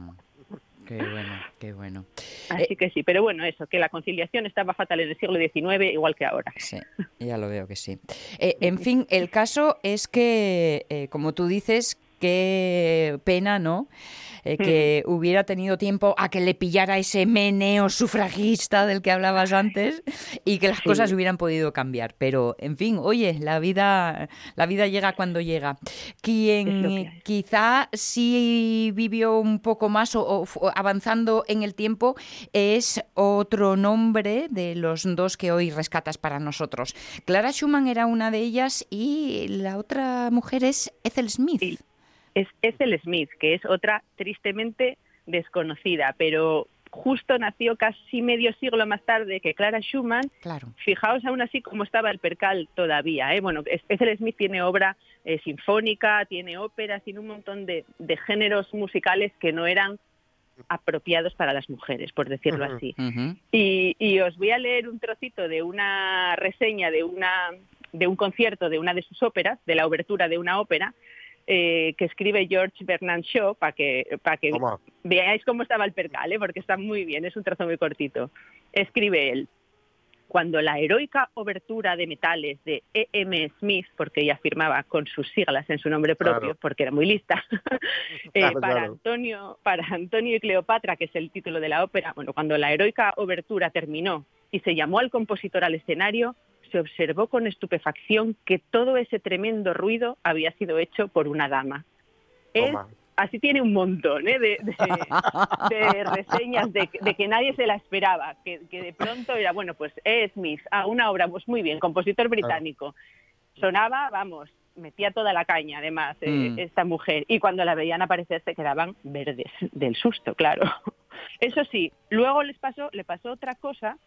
Qué bueno, qué bueno. Así eh, que sí, pero bueno, eso, que la conciliación estaba fatal en el siglo XIX, igual que ahora. Sí, ya lo veo que sí. Eh, en fin, el caso es que, eh, como tú dices, qué pena, ¿no? Eh, que hubiera tenido tiempo a que le pillara ese meneo sufragista del que hablabas antes y que las cosas hubieran podido cambiar. Pero, en fin, oye, la vida, la vida llega cuando llega. Quien quizá sí vivió un poco más o, avanzando en el tiempo es otro nombre de los dos que hoy rescatas para nosotros. Clara Schumann era una de ellas y la otra mujer es Ethel Smith es Ethel Smith, que es otra tristemente desconocida, pero justo nació casi medio siglo más tarde que Clara Schumann. Claro. Fijaos aún así cómo estaba el percal todavía. ¿eh? Bueno, Ethel Smith tiene obra eh, sinfónica, tiene óperas, tiene un montón de, géneros musicales que no eran apropiados para las mujeres, por decirlo así. y, y, os voy a leer un trocito de una reseña de una de un concierto de una de sus óperas, de la obertura de una ópera, eh, que escribe George Bernard Shaw para que, para que veáis cómo estaba el percal, ¿eh? porque está muy bien, es un trozo muy cortito. Escribe él. Cuando la heroica obertura de metales de E.M. Smith, porque ella firmaba con sus siglas en su nombre propio, porque era muy lista, eh, para, Antonio, para Antonio y Cleopatra, que es el título de la ópera, bueno, cuando la heroica obertura terminó y se llamó al compositor al escenario, se observó con estupefacción que todo ese tremendo ruido había sido hecho por una dama. así tiene un montón ¿eh? de, reseñas de, que nadie se la esperaba, que, de pronto era, bueno, pues es Smith, ah, una obra, pues muy bien, compositor británico. Sonaba, vamos, metía toda la caña además eh, mm. esta mujer y cuando la veían aparecer se quedaban verdes del susto, claro. Eso sí, luego les pasó, le pasó otra cosa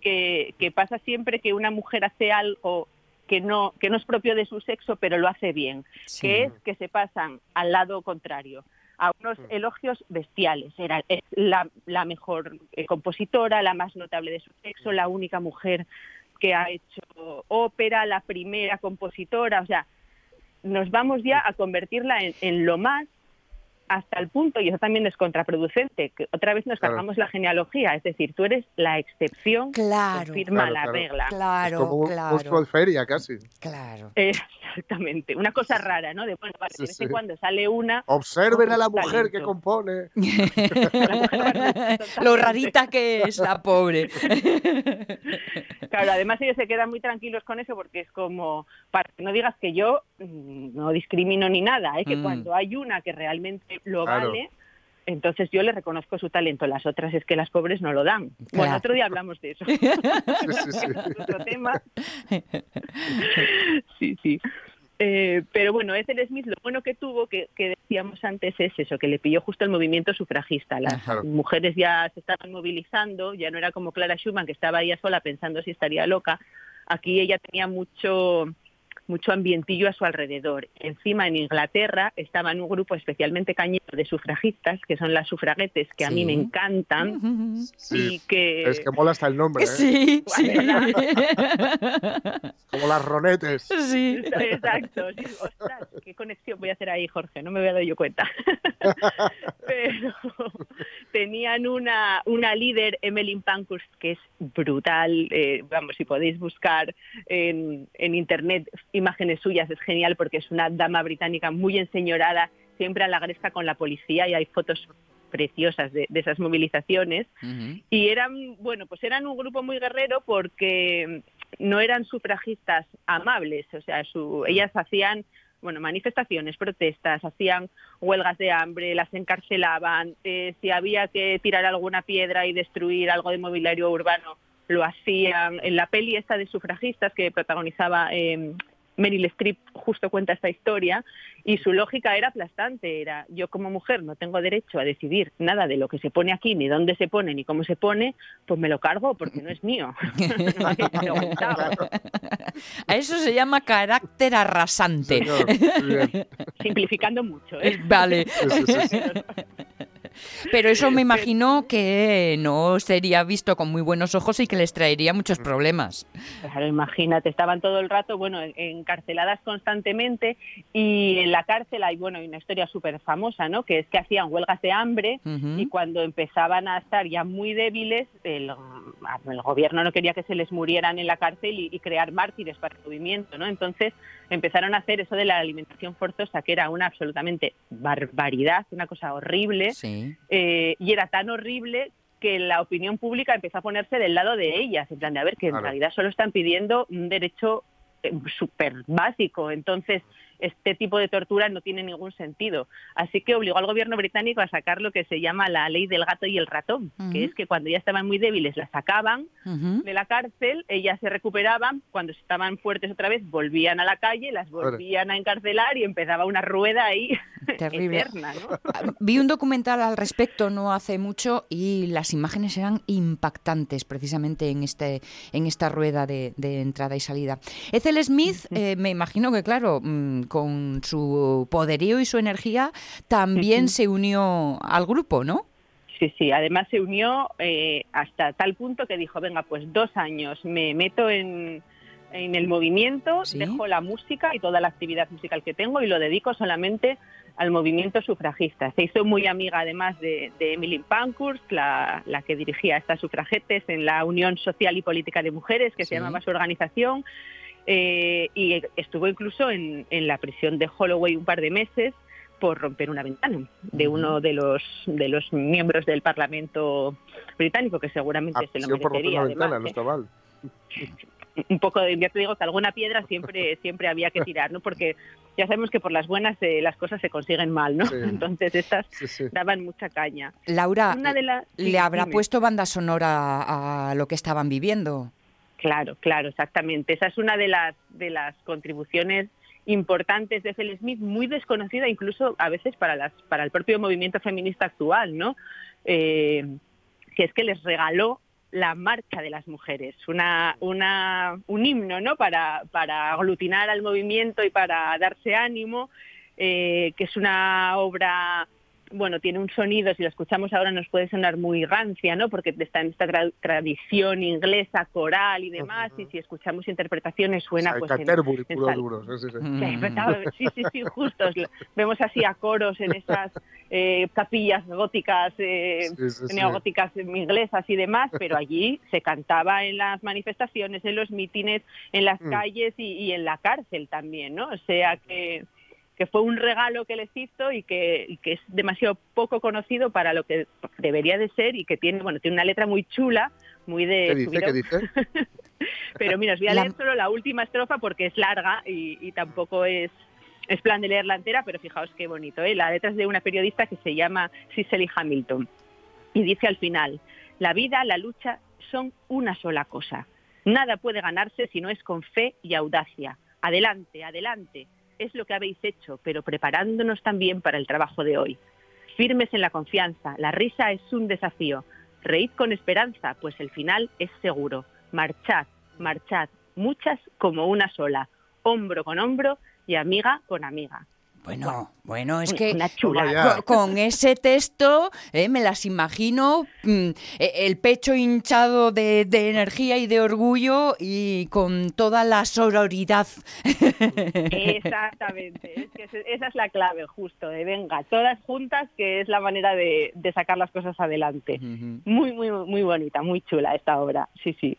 que, pasa siempre que una mujer hace algo que no, que no es propio de su sexo, pero lo hace bien, que es que se pasan al lado contrario a unos mm. elogios bestiales. Era la, la mejor eh, compositora, la más notable de su sexo, la única mujer que ha hecho ópera, la primera compositora, o sea, nos vamos ya a convertirla en lo más hasta el punto, y eso también es contraproducente, que otra vez nos cargamos la genealogía, es decir, tú eres la excepción claro, que firma la regla. Claro, es como claro. Un feria casi. Claro. exactamente, una cosa rara, ¿no? De, bueno, de vez en cuando sale una... Observen a la mujer que compone. Lo rarita que es la pobre. claro, además ellos se quedan muy tranquilos con eso porque es como, para que no digas que yo mm, no discrimino ni nada, es ¿eh? que mm. cuando hay una que realmente lo vale, entonces yo le reconozco su talento. Las otras es que las pobres no lo dan. Bueno, otro día hablamos de eso. otro tema. sí, sí. Eh, pero bueno, Ethel Smith lo bueno que tuvo, que, decíamos antes, es eso, que le pilló justo el movimiento sufragista. Las mujeres ya se estaban movilizando, ya no era como Clara Schumann, que estaba ella sola pensando si estaría loca. Aquí ella tenía mucho mucho ambientillo a su alrededor. Encima en Inglaterra estaba en un grupo especialmente cañero de sufragistas, que son las sufraguetes, que a mí me encantan. y que... Es que mola hasta el nombre. ¿eh? Sí, sí. Como las ronetes. Sí. Exacto. Ostras, qué conexión voy a hacer ahí, Jorge, no me había dado yo cuenta. Pero tenían una, una líder, Emmeline Pankhurst, que es brutal. Eh, vamos, si podéis buscar en, en internet imágenes suyas, es genial porque es una dama británica muy enseñorada, siempre a la gresca con la policía y hay fotos preciosas de, esas movilizaciones. Y eran bueno pues eran un grupo muy guerrero porque no eran sufragistas amables o sea su, ellas hacían bueno manifestaciones protestas hacían huelgas de hambre las encarcelaban eh, si había que tirar alguna piedra y destruir algo de mobiliario urbano lo hacían. En la peli esta de sufragistas que protagonizaba eh, Meryl Streep justo cuenta esta historia y su lógica era aplastante, era yo como mujer no tengo derecho a decidir nada de lo que se pone aquí, ni dónde se pone, ni cómo se pone, pues me lo cargo porque no es mío. a eso se llama carácter arrasante. Simplificando mucho. ¿eh? Vale. Pero eso me imagino que no sería visto con muy buenos ojos y que les traería muchos problemas. Claro, imagínate, estaban todo el rato, bueno, encarceladas constantemente y en la cárcel hay, bueno, una historia súper famosa, ¿no? Que es que hacían huelgas de hambre y cuando empezaban a estar ya muy débiles, el, gobierno no quería que se les murieran en la cárcel y, crear mártires para el movimiento, ¿no? Entonces empezaron a hacer eso de la alimentación forzosa, que era una absolutamente barbaridad, una cosa horrible. Sí eh, y era tan horrible que la opinión pública empezó a ponerse del lado de ellas, en plan de a ver que en realidad solo están pidiendo un derecho eh, súper básico. Entonces, este tipo de tortura no tiene ningún sentido. Así que obligó al gobierno británico a sacar lo que se llama la ley del gato y el ratón, que es que cuando ya estaban muy débiles las sacaban de la cárcel, ellas se recuperaban, cuando estaban fuertes otra vez volvían a la calle, las volvían a encarcelar y empezaba una rueda ahí Terrible. eterna. Ah, vi un documental al respecto no hace mucho y las imágenes eran impactantes precisamente en este en esta rueda de, entrada y salida. Ethel Smith, eh, me imagino que claro, mm, con su poderío y su energía, también se unió al grupo, ¿no? Sí, sí, además se unió eh, hasta tal punto que dijo, venga, pues dos años me meto en, en el movimiento, dejo la música y toda la actividad musical que tengo y lo dedico solamente al movimiento sufragista. Se hizo muy amiga además de, Emily Pankhurst, la, la, que dirigía estas sufragetes en la Unión Social y Política de Mujeres, que se llamaba su organización, eh, y estuvo incluso en, la prisión de Holloway un par de meses por romper una ventana de uno de los de los miembros del Parlamento británico que seguramente se lo merecería. Ventana, no ¿eh? está mal. Un poco de, ya te digo que alguna piedra siempre siempre había que tirar, ¿no? Porque ya sabemos que por las buenas eh, las cosas se consiguen mal, ¿no? Entonces estas daban mucha caña. Laura, ¿le habrá puesto banda sonora a lo que estaban viviendo? Claro, claro, exactamente. Esa es una de las, de las contribuciones importantes de Phil Smith, muy desconocida incluso a veces para, las, para el propio movimiento feminista actual, ¿no? Eh, que es que les regaló la marcha de las mujeres, una, una, un himno ¿no? para, para aglutinar al movimiento y para darse ánimo, eh, que es una obra bueno, tiene un sonido, si lo escuchamos ahora nos puede sonar muy rancia, ¿no? Porque está en esta tradición inglesa, coral y demás, y si escuchamos interpretaciones suena pues... En, duro, sí, sí. sí, sí, justos. Vemos así a coros en esas eh, capillas góticas, eh, neogóticas inglesas y demás, pero allí se cantaba en las manifestaciones, en los mítines, en las mm. calles y, y en la cárcel también, ¿no? O sea que que fue un regalo que les hizo y que, es demasiado poco conocido para lo que debería de ser y que tiene, bueno, tiene una letra muy chula, muy de... ¿Qué dice? ¿Qué dice? Pero mira, os voy a leer solo la última estrofa porque es larga y, tampoco es, es plan de leerla entera, pero fijaos qué bonito. ¿eh? La letra es de una periodista que se llama Cicely Hamilton y dice al final, la vida, la lucha son una sola cosa. Nada puede ganarse si no es con fe y audacia. Adelante, adelante es lo que habéis hecho, pero preparándonos también para el trabajo de hoy. Firmes en la confianza, la risa es un desafío. Reíd con esperanza, pues el final es seguro. Marchad, marchad, muchas como una sola, hombro con hombro y amiga con amiga. Bueno, bueno, es que con, ese texto eh, me las imagino mm, e, el pecho hinchado de, energía y de orgullo y con toda la sororidad. Exactamente, esa es la clave justo, de venga, todas juntas, que es la manera de, sacar las cosas adelante. Muy, muy, muy bonita, muy chula esta obra, sí, sí.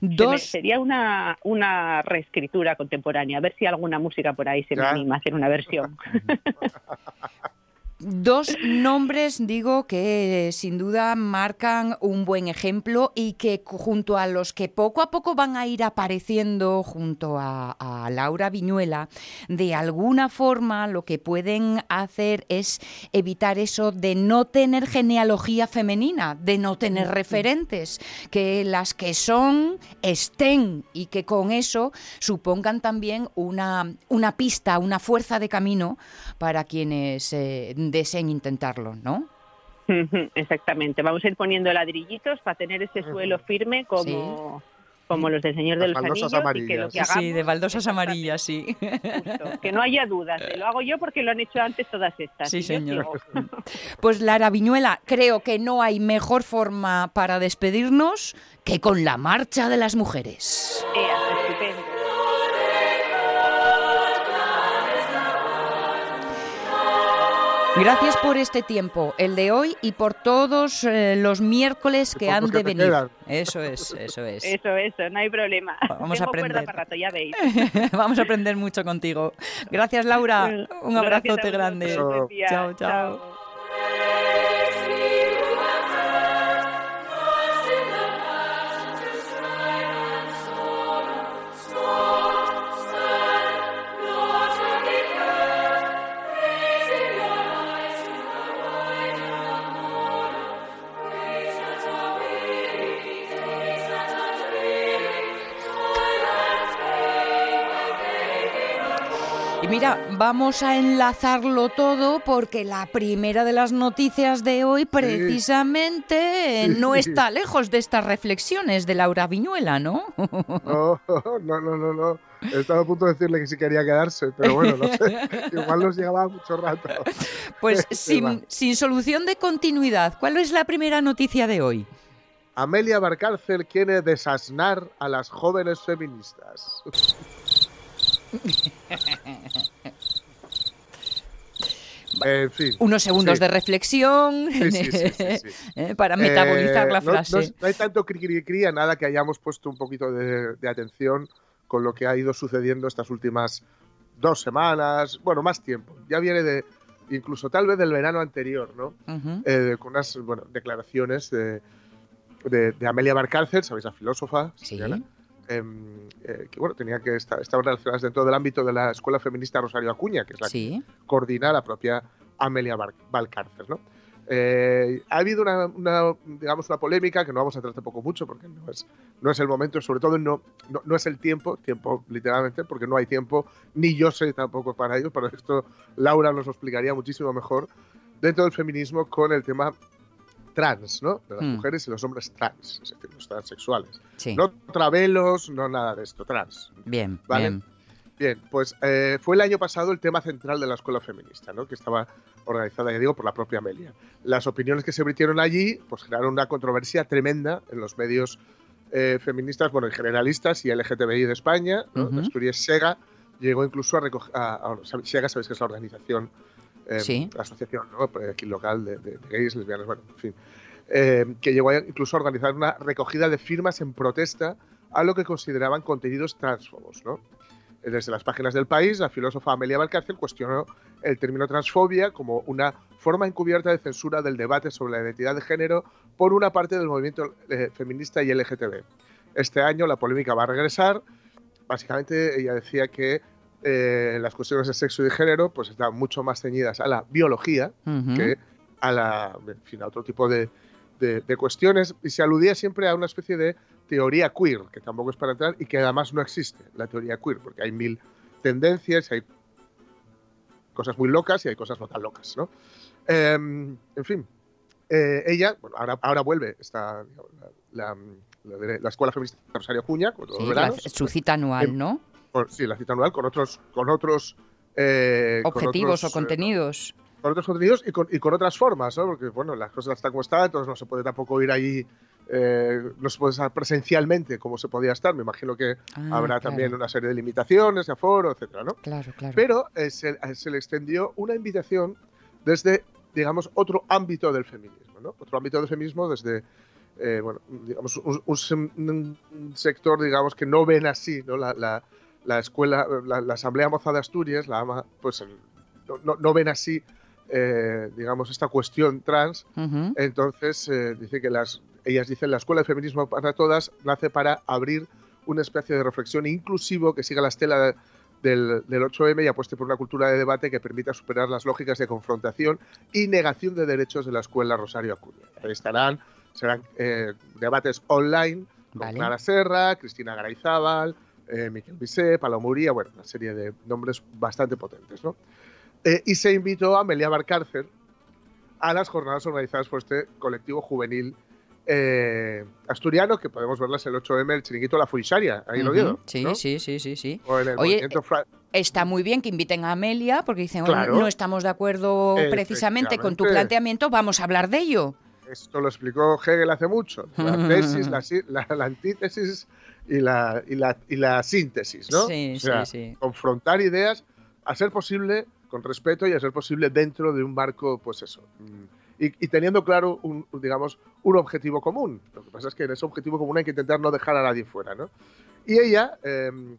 Dos... Sería una, una reescritura contemporánea, a ver si alguna música por ahí se me anima a hacer una versión. Dos nombres, digo, que sin duda marcan un buen ejemplo y que junto a los que poco a poco van a ir apareciendo junto a, Laura Viñuela, de alguna forma lo que pueden hacer es evitar eso de no tener genealogía femenina, de no tener referentes, que las que son estén y que con eso supongan también una, una pista, una fuerza de camino para quienes... Eh, deseen intentarlo, ¿no? Exactamente, vamos a ir poniendo ladrillitos para tener ese suelo firme como, como los del Señor de los Anillos. Y que lo que sí, de baldosas amarillas, sí. que no haya dudas, lo hago yo porque lo han hecho antes todas estas. Sí, señor. Pues Lara Viñuela, creo que no hay mejor forma para despedirnos que con la marcha de las mujeres. estupendo. Gracias por este tiempo, el de hoy y por todos eh, los miércoles que han de venir. Eso es, eso es. Eso, eso, no hay problema. Vamos a aprender. Para rato, ya veis. Vamos a aprender mucho contigo. Gracias, Laura. Un abrazote grande. chao. chao. chao. Y mira, vamos a enlazarlo todo porque la primera de las noticias de hoy precisamente no está lejos de estas reflexiones de Laura Viñuela, ¿no? No, no, no, no. Estaba a punto de decirle que sí quería quedarse, pero bueno, no sé. Igual nos llevaba mucho rato. Pues sin, sin solución de continuidad, ¿cuál es la primera noticia de hoy? Amelia Barcárcel quiere desasnar a las jóvenes feministas. Unos segundos de reflexión eh, para metabolizar la frase. No, hay tanto cri, cri, nada que hayamos puesto un poquito de, atención con lo que ha ido sucediendo estas últimas dos semanas, bueno, más tiempo. Ya viene de, incluso tal vez del verano anterior, ¿no? Eh, con unas declaraciones de, de, Amelia Barcárcel, ¿sabéis? La filósofa. Sí. Em, eh, que bueno, tenía que estar, estaban relacionadas dentro del ámbito de la Escuela Feminista Rosario Acuña, que es la que coordina la propia Amelia Valcárcel, ¿no? Eh, ha habido una, digamos, una polémica que no vamos a tratar tampoco mucho porque no es, no es el momento, sobre todo no, no, es el tiempo, tiempo literalmente, porque no hay tiempo, ni yo sé tampoco para ello, pero esto Laura nos lo explicaría muchísimo mejor, dentro del feminismo con el tema trans, ¿no? De las hmm. mujeres y los hombres trans, es decir, los transexuales. No travelos, no nada de esto, trans. Bien, bien. Bien, pues eh, fue el año pasado el tema central de la escuela feminista, ¿no? que estaba organizada, ya digo, por la propia Amelia. Las opiniones que se vertieron allí pues, generaron una controversia tremenda en los medios eh, feministas, bueno, en generalistas y LGTBI de España. ¿no? Uh Sega llegó incluso a recoger. Sega, sabéis que es la organización eh, la asociación ¿no? aquí local de, gays, lesbianas, bueno, en fin, eh, que llegó incluso a organizar una recogida de firmas en protesta a lo que consideraban contenidos transfobos. ¿no? Desde las páginas del país, la filósofa Amelia Valcárcel cuestionó el término transfobia como una forma encubierta de censura del debate sobre la identidad de género por una parte del movimiento eh, feminista y LGTB. Este año la polémica va a regresar. Básicamente ella decía que eh, las cuestiones de sexo y de género pues están mucho más ceñidas a la biología que a, la, fin, a otro tipo de, cuestiones y se aludía siempre a una especie de teoría queer, que tampoco es para entrar y que además no existe la teoría queer, porque hay mil tendencias, hay cosas muy locas y hay cosas no tan locas, ¿no? Em, en fin, eh, ella, bueno, ahora, ahora vuelve esta, la, Escuela Feminista de Rosario Cuña, su cita anual, em, ¿no? Sí, la cita anual con otros, con otros eh, objetivos o eh, contenidos. con otros contenidos y con, y con, otras formas, ¿no? Porque, bueno, las cosas están como están, entonces no se puede tampoco ir ahí, eh, no se puede estar presencialmente como se podía estar. Me imagino que ah, habrá también una serie de limitaciones de aforo, etcétera, ¿no? Claro, claro. Pero se, se, le extendió una invitación desde, digamos, otro ámbito del feminismo, ¿no? Otro ámbito del feminismo desde, bueno, digamos, un, sector, digamos, que no ven así, ¿no? la, la escuela, la, Asamblea Moza de Asturias, la AMA, pues no, ven así eh, digamos, esta cuestión trans. Entonces, eh, dice que las, ellas dicen la Escuela de Feminismo para Todas nace para abrir una especie de reflexión inclusivo que siga la estela del, 8M y apueste por una cultura de debate que permita superar las lógicas de confrontación y negación de derechos de la Escuela Rosario Acuña. Estarán, serán eh, debates online con Clara Serra, Cristina Garayzábal, eh, Miquel Bisé, Palomuría, bueno, una serie de nombres bastante potentes, ¿no? Eh, y se invitó a Amelia Barcárcer a las jornadas organizadas por este colectivo juvenil eh, asturiano, que podemos verlas el 8M, el chiringuito La Fuisaria, ahí lo vieron. Sí, sí, sí, sí, sí. Oye, está muy bien que inviten a Amelia, porque dicen, no estamos de acuerdo precisamente con tu planteamiento, vamos a hablar de ello. Esto lo explicó Hegel hace mucho. La tesis, la, antítesis y la, y la, y la síntesis, ¿no? Sí, sí, sí. Confrontar ideas, a ser posible, con respeto y a ser posible dentro de un marco, pues eso. Mm, y, teniendo claro, un, digamos, un objetivo común. Lo que pasa es que en ese objetivo común hay que intentar no dejar a nadie fuera, ¿no? Y ella, em,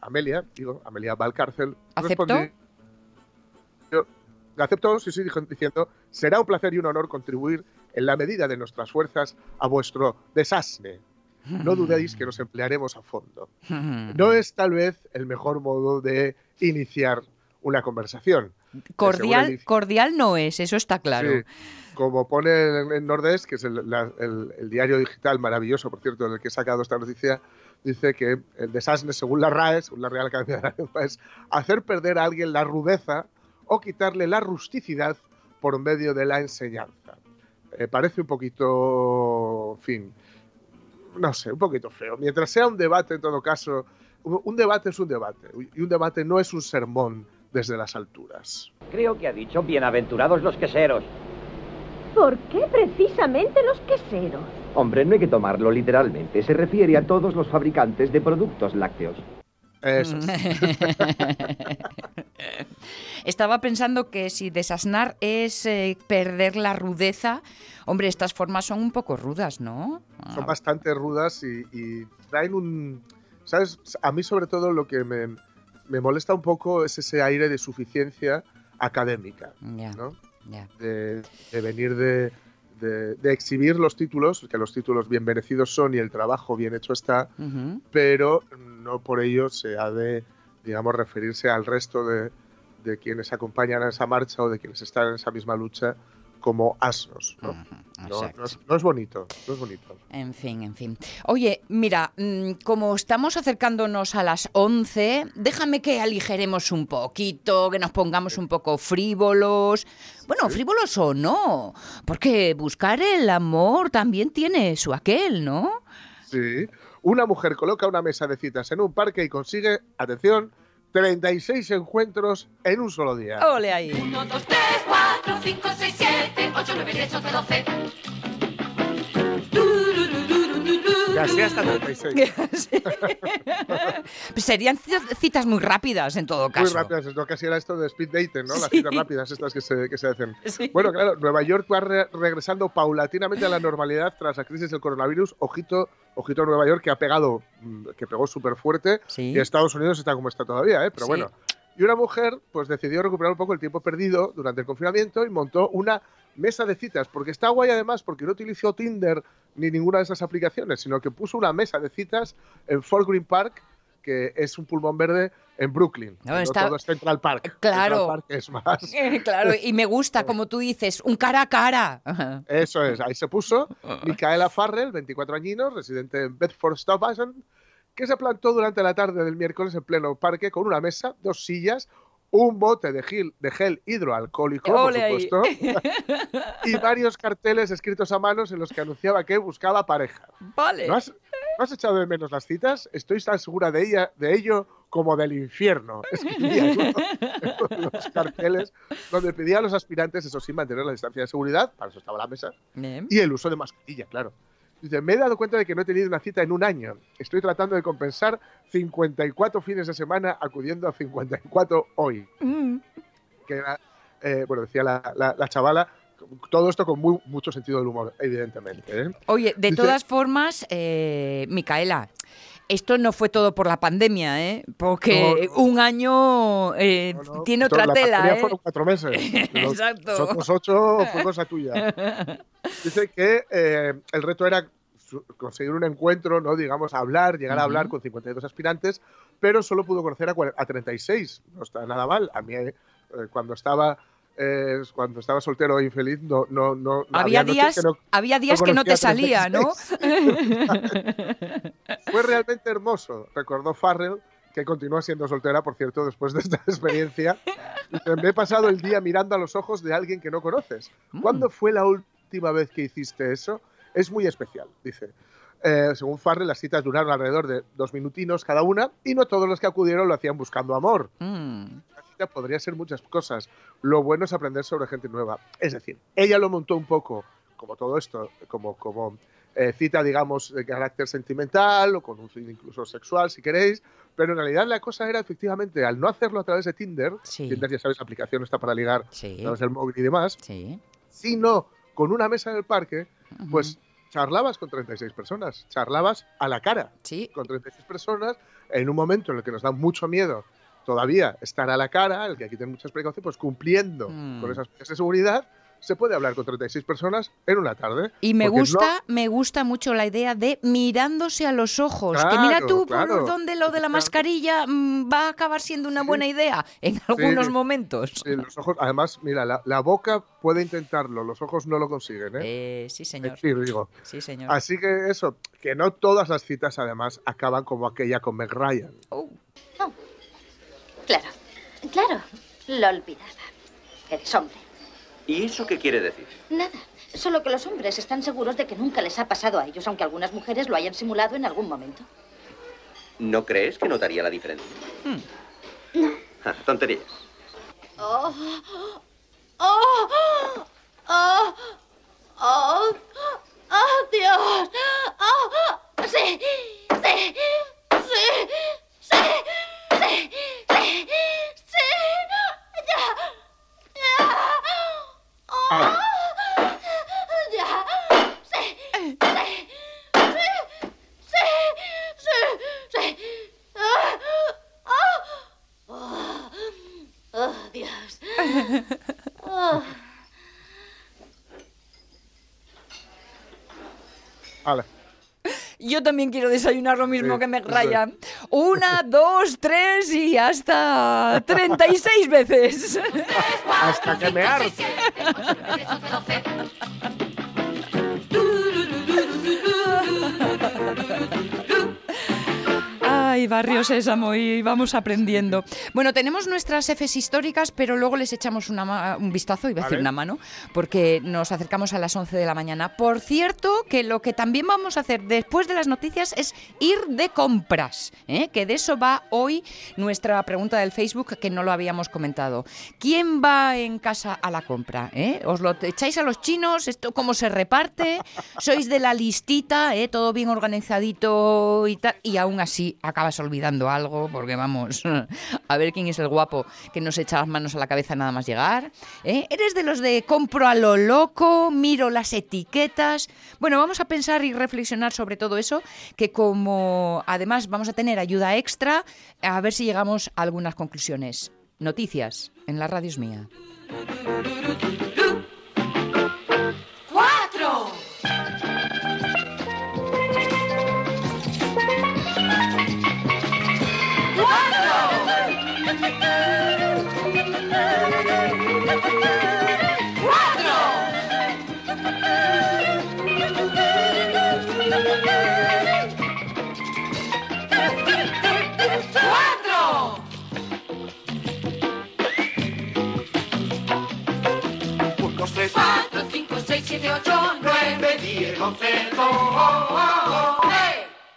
Amelia, digo, Amelia Valcárcel, ¿Aceptó? Yo, aceptó, sí, sí, diciendo, será un placer y un honor contribuir en la medida de nuestras fuerzas a vuestro desastre. No dudéis que nos emplearemos a fondo. No es tal vez el mejor modo de iniciar una conversación. Cordial, cordial no es, eso está claro. Como pone en Nordés, que es el, diario digital maravilloso, por cierto, en el que he sacado esta noticia, dice que el desastre, según la RAE, según la Real Academia de la Lengua, es hacer perder a alguien la rudeza o quitarle la rusticidad por medio de la enseñanza. Eh, parece un poquito, en fin, no sé, un poquito feo. Mientras sea un debate, en todo caso, un debate es un debate, y un debate no es un sermón desde las alturas. Creo que ha dicho bienaventurados los queseros. ¿Por qué precisamente los queseros? Hombre, no hay que tomarlo literalmente. Se refiere a todos los fabricantes de productos lácteos. Eso. Estaba pensando que si desasnar es eh, perder la rudeza, hombre, estas formas son un poco rudas, ¿no? Son bastante rudas y, y traen un... ¿Sabes? A mí sobre todo lo que me, me molesta un poco es ese aire de suficiencia académica, ¿no? De, venir de, exhibir los títulos, que los títulos bien merecidos son y el trabajo bien hecho está, pero no por ello se ha de, digamos, referirse al resto de, de quienes acompañan a esa marcha o de quienes están en esa misma lucha como asnos. ¿no? no, es, bonito, no es bonito. En fin, en fin. Oye, mira, mm, como estamos acercándonos a las 11, déjame que aligeremos un poquito, que nos pongamos un poco frívolos. Bueno, frívolos o no, porque buscar el amor también tiene su aquel, ¿no? Sí. Una mujer coloca una mesa de citas en un parque y consigue, atención, 36 encuentros en un solo día. ¡Ole ahí! 1, 2, 3, 4, 5, 6, 7, 8, 9, 10, 11, 12. Casi hasta 36. Serían citas muy rápidas en todo caso. Muy rápidas, es lo casi era esto de speed dating, ¿no? Las citas rápidas estas que se, que se hacen. Bueno, claro, Nueva York va regresando paulatinamente a la normalidad tras la crisis del coronavirus. Ojito, ojito a Nueva York que ha pegado, mm, que pegó súper fuerte. Y Estados Unidos está como está todavía, ¿eh? Pero bueno. Y una mujer pues decidió recuperar un poco el tiempo perdido durante el confinamiento y montó una mesa de citas, porque está guay además porque no utilizó Tinder ni ninguna de esas aplicaciones, sino que puso una mesa de citas en Fort Green Park, que es un pulmón verde en Brooklyn. No, todo es Central Park. Claro. es más. claro, y me gusta, como tú dices, un cara a cara. Eso es, ahí se puso Micaela Farrell, 24 añinos, residente en Bedford Stuyvesant, que se plantó durante la tarde del miércoles en pleno parque con una mesa, dos sillas, un bote de gel, de gel hidroalcohólico, por supuesto, y varios carteles escritos a manos en los que anunciaba que buscaba pareja. Vale. ¿No has, echado de menos las citas? Estoy tan segura de, ella, de ello como del infierno. Escribía los carteles donde pedía a los aspirantes, eso sí, mantener la distancia de seguridad, para eso estaba la mesa, y el uso de mascarilla, claro. Dice, me he dado cuenta de que no he tenido una cita en un año. Estoy tratando de compensar 54 fines de semana acudiendo a 54 hoy. Mm. Que eh, bueno, decía la, chavala, todo esto con mucho sentido del humor, evidentemente. ¿eh? Oye, de todas formas, eh, Micaela, esto no fue todo por la pandemia, ¿eh? Porque un año eh, tiene otra la tela. ¿eh? fueron cuatro meses. Exacto. Los otros ocho fue cosa tuya. Dice que eh, el reto era conseguir un encuentro, ¿no? digamos, hablar, llegar a hablar con 52 aspirantes, pero solo pudo conocer a, a 36. No está nada mal. A mí, eh, cuando estaba cuando estaba soltero e infeliz, no, no, no había, días, que no, había días que no te salía, ¿no? Fue realmente hermoso, recordó Farrell, que continúa siendo soltera, por cierto, después de esta experiencia. Me he pasado el día mirando a los ojos de alguien que no conoces. Mm. ¿Cuándo fue la última vez que hiciste eso? Es muy especial, dice. Eh, según Farrell, las citas duraron alrededor de dos minutinos cada una y no todos los que acudieron lo hacían buscando amor. Mm podría ser muchas cosas. Lo bueno es aprender sobre gente nueva. Es decir, ella lo montó un poco, como todo esto, como, como eh, cita, digamos, de carácter sentimental o con un fin incluso sexual, si queréis, pero en realidad la cosa era efectivamente, al no hacerlo a través de Tinder, Tinder ya sabes, aplicación está para ligar a través del móvil y demás, sino con una mesa en el parque, pues charlabas con 36 personas, charlabas a la cara con 36 personas en un momento en el que nos da mucho miedo todavía estar a la cara, el que aquí tiene muchas precauciones, pues cumpliendo con mm. esas medidas de seguridad, se puede hablar con 36 personas en una tarde. Y me gusta, me gusta mucho la idea de mirándose a los ojos. que mira tú por dónde lo de la mascarilla mm, va a acabar siendo una buena idea en algunos momentos. Sí, los ojos, además, mira, la, boca puede intentarlo, los ojos no lo consiguen, ¿eh? eh sí, señor. Sí, digo. Sí, señor. Así que eso, que no todas las citas además acaban como aquella con Meg Ryan. Oh. Claro, claro, lo olvidaba. Eres hombre. ¿Y eso qué quiere decir? Nada, solo que los hombres están seguros de que nunca les ha pasado a ellos, aunque algunas mujeres lo hayan simulado en algún momento. ¿No crees que notaría la diferencia? Hmm. No. Ah, tonterías. Oh, oh, oh, oh, oh, Dios. Oh, sí, sí, sí. Sí, Yo también quiero desayunar lo mismo que me raya. Una, dos, tres y hasta 36 veces. hasta que me arte. Barrio Sésamo, y vamos aprendiendo. Bueno, tenemos nuestras Fs históricas, pero luego les echamos un vistazo, iba a decir una mano, porque nos acercamos a las 11 de la mañana. Por cierto, que lo que también vamos a hacer después de las noticias es ir de compras, ¿eh? que de eso va hoy nuestra pregunta del Facebook, que no lo habíamos comentado. ¿Quién va en casa a la compra? ¿Eh? ¿Os lo echáis a los chinos? ¿Esto cómo se reparte? ¿Sois de la listita? ¿eh? Todo bien organizadito y tal, y aún así olvidando algo, porque vamos, a ver quién es el guapo que nos echa las manos a la cabeza nada más llegar. ¿eh? ¿Eres de los de compro a lo loco, miro las etiquetas? Bueno, vamos a pensar y reflexionar sobre todo eso, que como además vamos a tener ayuda extra, a ver si llegamos a algunas conclusiones. Noticias en la radio es mía. ¡Cuatro! John Wayne, vedi il concerto, oh, oh, oh,